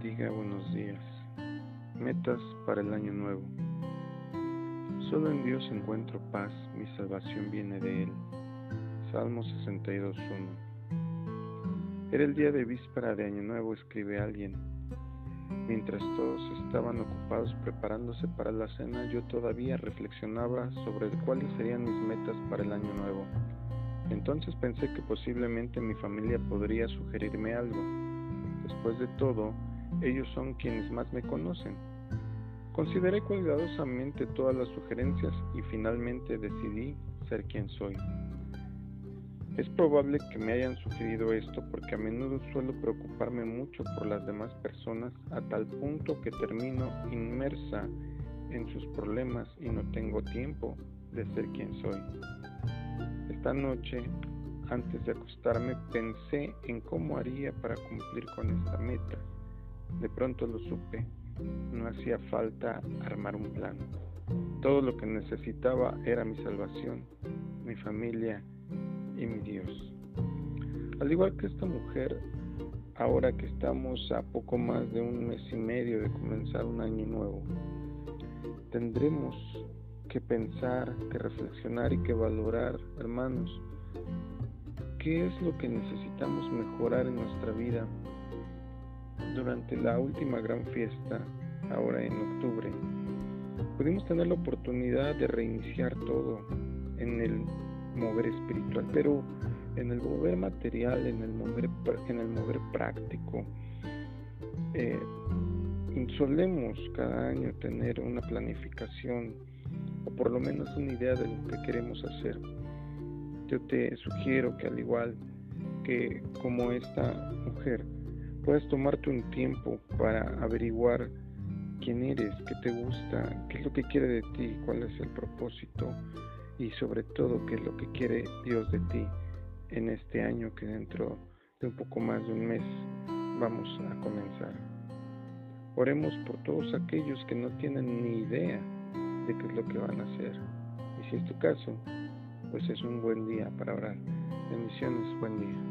Amiga, buenos días. Metas para el año nuevo. Solo en Dios encuentro paz, mi salvación viene de Él. Salmo 62.1. Era el día de víspera de Año Nuevo, escribe alguien. Mientras todos estaban ocupados preparándose para la cena, yo todavía reflexionaba sobre cuáles serían mis metas para el año nuevo. Entonces pensé que posiblemente mi familia podría sugerirme algo. Después de todo, ellos son quienes más me conocen. Consideré cuidadosamente todas las sugerencias y finalmente decidí ser quien soy. Es probable que me hayan sugerido esto porque a menudo suelo preocuparme mucho por las demás personas a tal punto que termino inmersa en sus problemas y no tengo tiempo de ser quien soy. Esta noche, antes de acostarme, pensé en cómo haría para cumplir con esta meta. De pronto lo supe, no hacía falta armar un plan. Todo lo que necesitaba era mi salvación, mi familia y mi Dios. Al igual que esta mujer, ahora que estamos a poco más de un mes y medio de comenzar un año nuevo, tendremos que pensar, que reflexionar y que valorar, hermanos, qué es lo que necesitamos mejorar en nuestra vida durante la última gran fiesta, ahora en octubre, pudimos tener la oportunidad de reiniciar todo en el mover espiritual, pero en el mover material, en el mover, en el mover práctico. Eh, solemos cada año tener una planificación o por lo menos una idea de lo que queremos hacer. Yo te sugiero que al igual que como esta mujer, puedas tomarte un tiempo para averiguar quién eres, qué te gusta, qué es lo que quiere de ti, cuál es el propósito y sobre todo qué es lo que quiere Dios de ti en este año que dentro de un poco más de un mes vamos a comenzar. Oremos por todos aquellos que no tienen ni idea de qué es lo que van a hacer. Y si es tu caso, pues es un buen día para orar. Bendiciones, buen día.